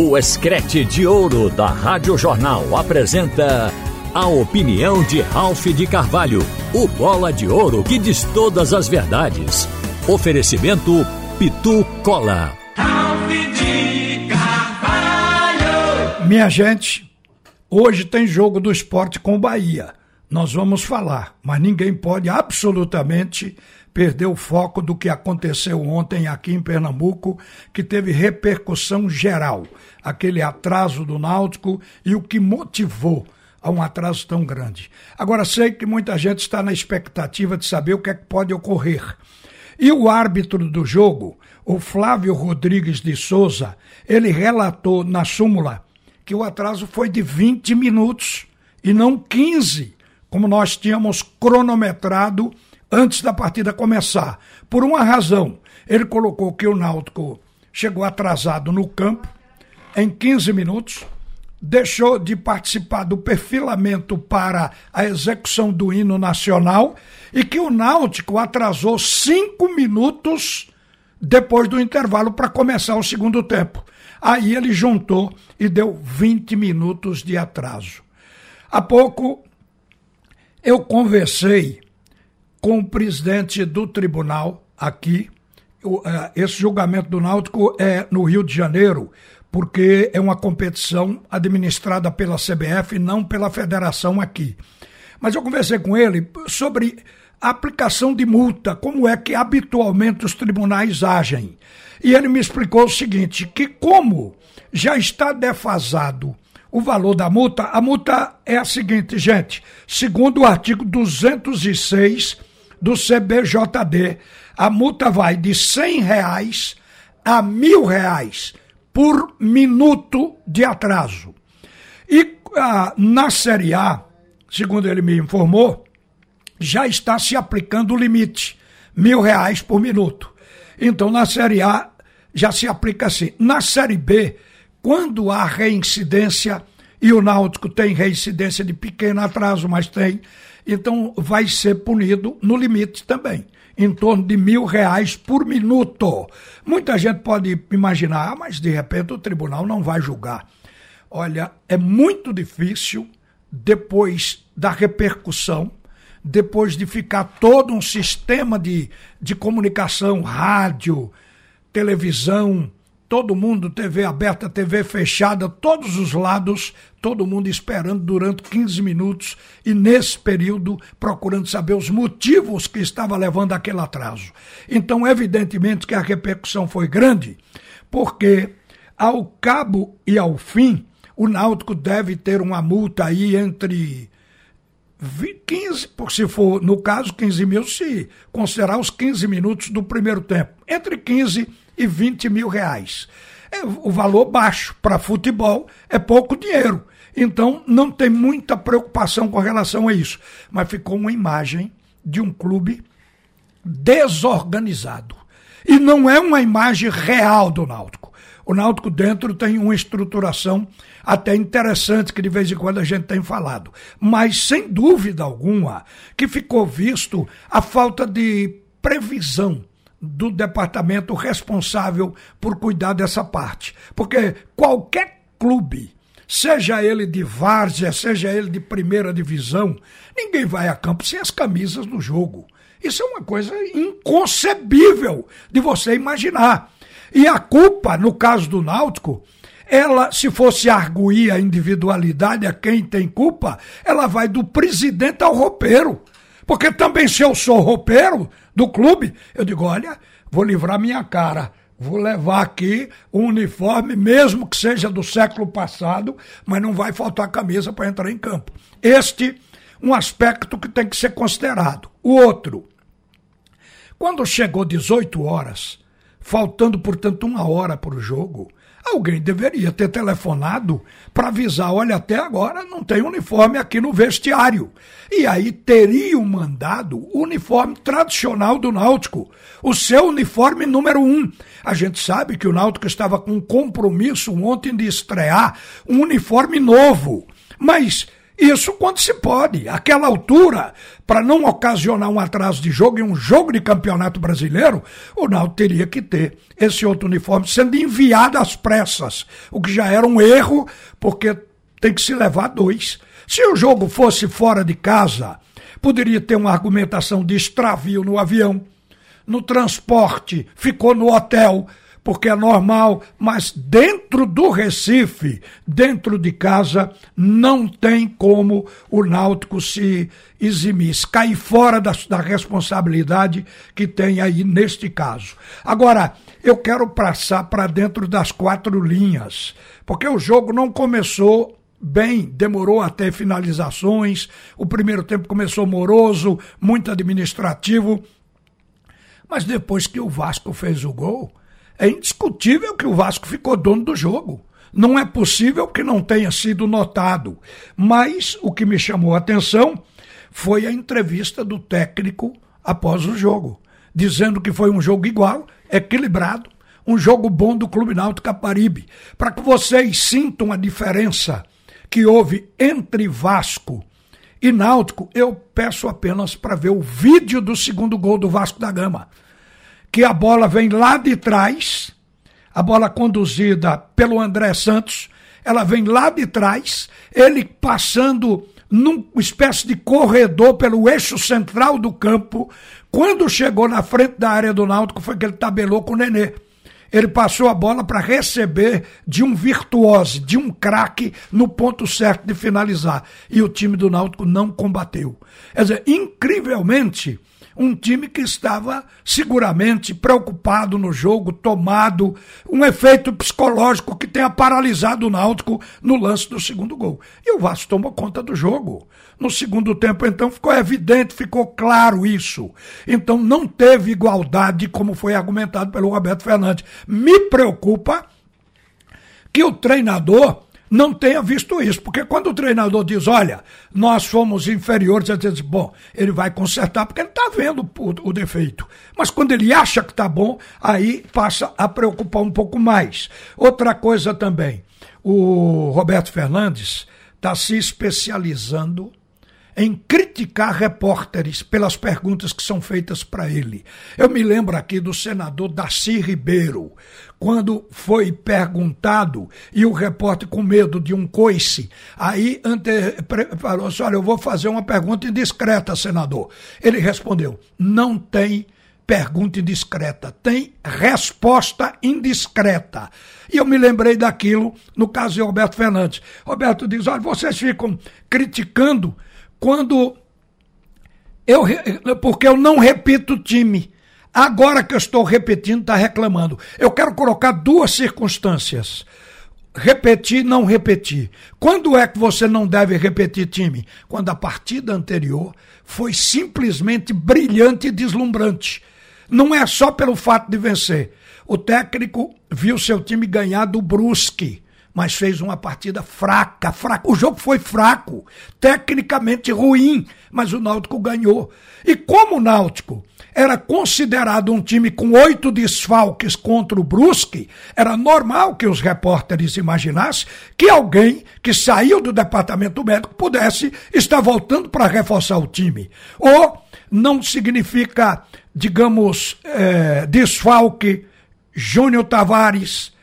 O Escrete de Ouro da Rádio Jornal apresenta a opinião de Ralph de Carvalho, o bola de ouro que diz todas as verdades. Oferecimento Pitu Cola. Ralph de Carvalho. Minha gente, hoje tem jogo do esporte com o Bahia. Nós vamos falar, mas ninguém pode absolutamente perder o foco do que aconteceu ontem aqui em Pernambuco, que teve repercussão geral. Aquele atraso do Náutico e o que motivou a um atraso tão grande. Agora, sei que muita gente está na expectativa de saber o que, é que pode ocorrer. E o árbitro do jogo, o Flávio Rodrigues de Souza, ele relatou na súmula que o atraso foi de 20 minutos e não 15, como nós tínhamos cronometrado antes da partida começar. Por uma razão, ele colocou que o Náutico chegou atrasado no campo em 15 minutos, deixou de participar do perfilamento para a execução do hino nacional e que o Náutico atrasou cinco minutos depois do intervalo para começar o segundo tempo. Aí ele juntou e deu 20 minutos de atraso. Há pouco eu conversei com o presidente do tribunal aqui. É, esse julgamento do Náutico é no Rio de Janeiro, porque é uma competição administrada pela CBF não pela federação aqui. Mas eu conversei com ele sobre a aplicação de multa, como é que habitualmente os tribunais agem. E ele me explicou o seguinte: que como já está defasado o valor da multa, a multa é a seguinte, gente, segundo o artigo 206 do CBJD. A multa vai de cem reais a mil reais por minuto de atraso. E ah, na Série A, segundo ele me informou, já está se aplicando o limite, mil reais por minuto. Então, na Série A, já se aplica assim. Na Série B, quando há reincidência, e o Náutico tem reincidência de pequeno atraso, mas tem, então vai ser punido no limite também, em torno de mil reais por minuto. Muita gente pode imaginar, ah, mas de repente o tribunal não vai julgar. Olha, é muito difícil, depois da repercussão, depois de ficar todo um sistema de, de comunicação, rádio, televisão, todo mundo, TV aberta, TV fechada, todos os lados, todo mundo esperando durante 15 minutos e nesse período procurando saber os motivos que estava levando aquele atraso. Então, evidentemente que a repercussão foi grande, porque ao cabo e ao fim, o Náutico deve ter uma multa aí entre 15, por se for, no caso, 15 mil, se considerar os 15 minutos do primeiro tempo. Entre 15 e 20 mil reais. É, o valor baixo para futebol é pouco dinheiro. Então não tem muita preocupação com relação a isso. Mas ficou uma imagem de um clube desorganizado. E não é uma imagem real do Náutico. O Náutico dentro tem uma estruturação até interessante que de vez em quando a gente tem falado. Mas sem dúvida alguma que ficou visto a falta de previsão do departamento responsável por cuidar dessa parte. Porque qualquer clube, seja ele de várzea, seja ele de primeira divisão, ninguém vai a campo sem as camisas do jogo. Isso é uma coisa inconcebível de você imaginar. E a culpa, no caso do Náutico, ela, se fosse arguir a individualidade a quem tem culpa, ela vai do presidente ao roupeiro. Porque também se eu sou roupeiro do clube, eu digo, olha, vou livrar minha cara. Vou levar aqui um uniforme, mesmo que seja do século passado, mas não vai faltar camisa para entrar em campo. Este um aspecto que tem que ser considerado. O outro, quando chegou 18 horas, faltando, portanto, uma hora para o jogo, Alguém deveria ter telefonado para avisar: olha, até agora não tem uniforme aqui no vestiário. E aí teriam mandado o uniforme tradicional do Náutico, o seu uniforme número um. A gente sabe que o Náutico estava com um compromisso ontem de estrear um uniforme novo. Mas Isso quando se pode. Aquela altura, para não ocasionar um atraso de jogo em um jogo de campeonato brasileiro, o Náutico teria que ter esse outro uniforme sendo enviado às pressas, o que já era um erro, porque tem que se levar dois. Se o jogo fosse fora de casa, poderia ter uma argumentação de extravio no avião, no transporte, ficou no hotel porque é normal, mas dentro do Recife, dentro de casa, não tem como o Náutico se eximir, cair fora da, da responsabilidade que tem aí neste caso. Agora, eu quero passar para dentro das quatro linhas, porque o jogo não começou bem, demorou até finalizações, o primeiro tempo começou moroso, muito administrativo, mas depois que o Vasco fez o gol, é indiscutível que o Vasco ficou dono do jogo. Não é possível que não tenha sido notado. Mas o que me chamou a atenção foi a entrevista do técnico após o jogo, dizendo que foi um jogo igual, equilibrado, um jogo bom do Clube Náutico Caparibe. Para que vocês sintam a diferença que houve entre Vasco e Náutico, eu peço apenas para ver o vídeo do segundo gol do Vasco da Gama que a bola vem lá de trás, a bola conduzida pelo André Santos, ela vem lá de trás, ele passando numa espécie de corredor pelo eixo central do campo. Quando chegou na frente da área do Náutico, foi que ele tabelou com o Nenê. Ele passou a bola para receber de um virtuose, de um craque no ponto certo de finalizar. E o time do Náutico não combateu. Quer dizer, incrivelmente, um time que estava seguramente preocupado no jogo, tomado, um efeito psicológico que tenha paralisado o Náutico no lance do segundo gol. E o Vasco tomou conta do jogo. No segundo tempo, então, ficou evidente, ficou claro isso. Então, não teve igualdade, como foi argumentado pelo Roberto Fernandes. Me preocupa que o treinador não tenha visto isso. Porque quando o treinador diz, olha, nós fomos inferiores, ele diz, bom, ele vai consertar porque ele está vendo o, o, defeito. Mas quando ele acha que está bom, aí passa a preocupar um pouco mais. Outra coisa também, o Roberto Fernandes está se especializando em criticar repórteres pelas perguntas que são feitas para ele. Eu me lembro aqui do senador Darcy Ribeiro, quando foi perguntado e o repórter com medo de um coice, aí ante, falou assim, olha, eu vou fazer uma pergunta indiscreta, senador. Ele respondeu, não tem pergunta indiscreta, tem resposta indiscreta. E eu me lembrei daquilo no caso de Roberto Fernandes. Roberto diz: olha, vocês ficam criticando quando eu porque eu não repito time. Agora que eu estou repetindo, está reclamando. Eu quero colocar duas circunstâncias. Repetir, não repetir. Quando é que você não deve repetir time? Quando a partida anterior foi simplesmente brilhante e deslumbrante. Não é só pelo fato de vencer. O técnico viu seu time ganhar do Brusque mas fez uma partida fraca, fraca. O jogo foi fraco, tecnicamente ruim, mas o Náutico ganhou. E como o Náutico era considerado um time com oito desfalques contra o Brusque, era normal que os repórteres imaginassem que alguém que saiu do departamento médico pudesse estar voltando para reforçar o time. Ou não significa, digamos, é, desfalque Júnior Tavares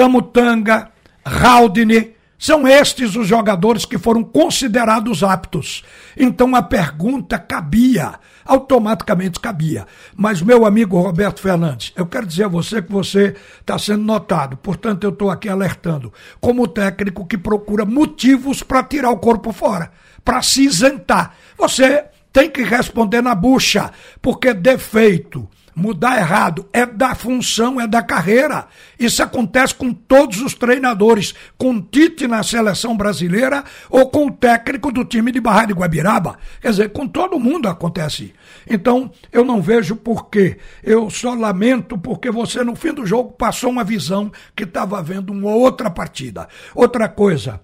Camutanga, Haldane, são estes os jogadores que foram considerados aptos. Então a pergunta cabia, automaticamente cabia. Mas, meu amigo Roberto Fernandes, eu quero dizer a você que você está sendo notado, portanto, eu estou aqui alertando, como técnico que procura motivos para tirar o corpo fora, para se isentar. Você tem que responder na bucha, porque defeito mudar errado, é da função, é da carreira. Isso acontece com todos os treinadores, com Tite na seleção brasileira ou com o técnico do time de Barra de Guabiraba. Quer dizer, com todo mundo acontece. Então, eu não vejo porquê. Eu só lamento porque você, no fim do jogo, passou uma visão que estava vendo uma outra partida. Outra coisa,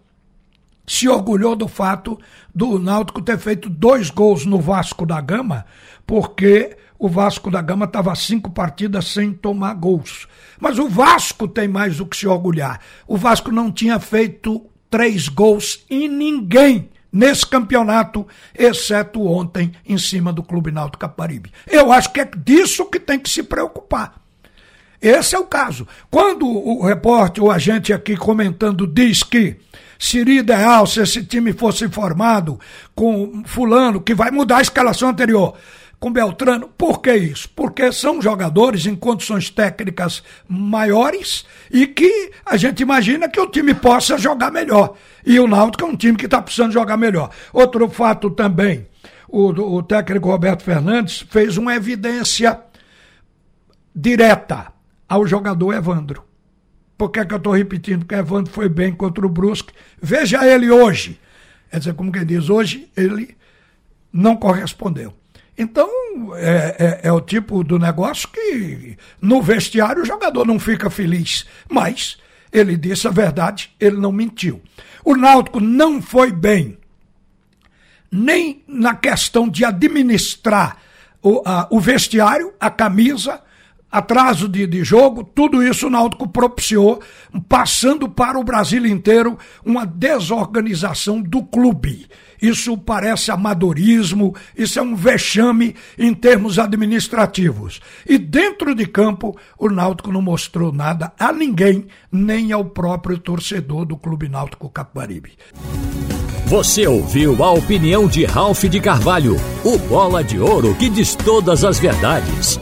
se orgulhou do fato do Náutico ter feito dois gols no Vasco da Gama, porque o Vasco da Gama estava cinco partidas sem tomar gols. Mas o Vasco tem mais o que se orgulhar. O Vasco não tinha feito três gols em ninguém nesse campeonato, exceto ontem em cima do Clube Náutico Caparibe. Eu acho que é disso que tem que se preocupar. Esse é o caso. Quando o repórter, o agente aqui comentando, diz que seria ideal se esse time fosse formado com fulano, que vai mudar a escalação anterior com Beltrano. Por que isso? Porque são jogadores em condições técnicas maiores e que a gente imagina que o time possa jogar melhor. E o Náutico é um time que está precisando jogar melhor. Outro fato também, o, o técnico Roberto Fernandes fez uma evidência direta ao jogador Evandro. Por que, é que eu estou repetindo? Porque Evandro foi bem contra o Brusque. Veja ele hoje. Quer dizer, como quem diz, hoje ele não correspondeu. Então, é, é, é, o tipo do negócio que no vestiário o jogador não fica feliz. Mas ele disse a verdade, ele não mentiu. O Náutico não foi bem, nem na questão de administrar o, a, o vestiário, a camisa, atraso de, de jogo, tudo isso o Náutico propiciou, passando para o Brasil inteiro uma desorganização do clube. Isso parece amadorismo, isso é um vexame em termos administrativos. E dentro de campo, o Náutico não mostrou nada a ninguém, nem ao próprio torcedor do Clube Náutico Caparibe. Você ouviu a opinião de Ralph de Carvalho, o bola de ouro que diz todas as verdades.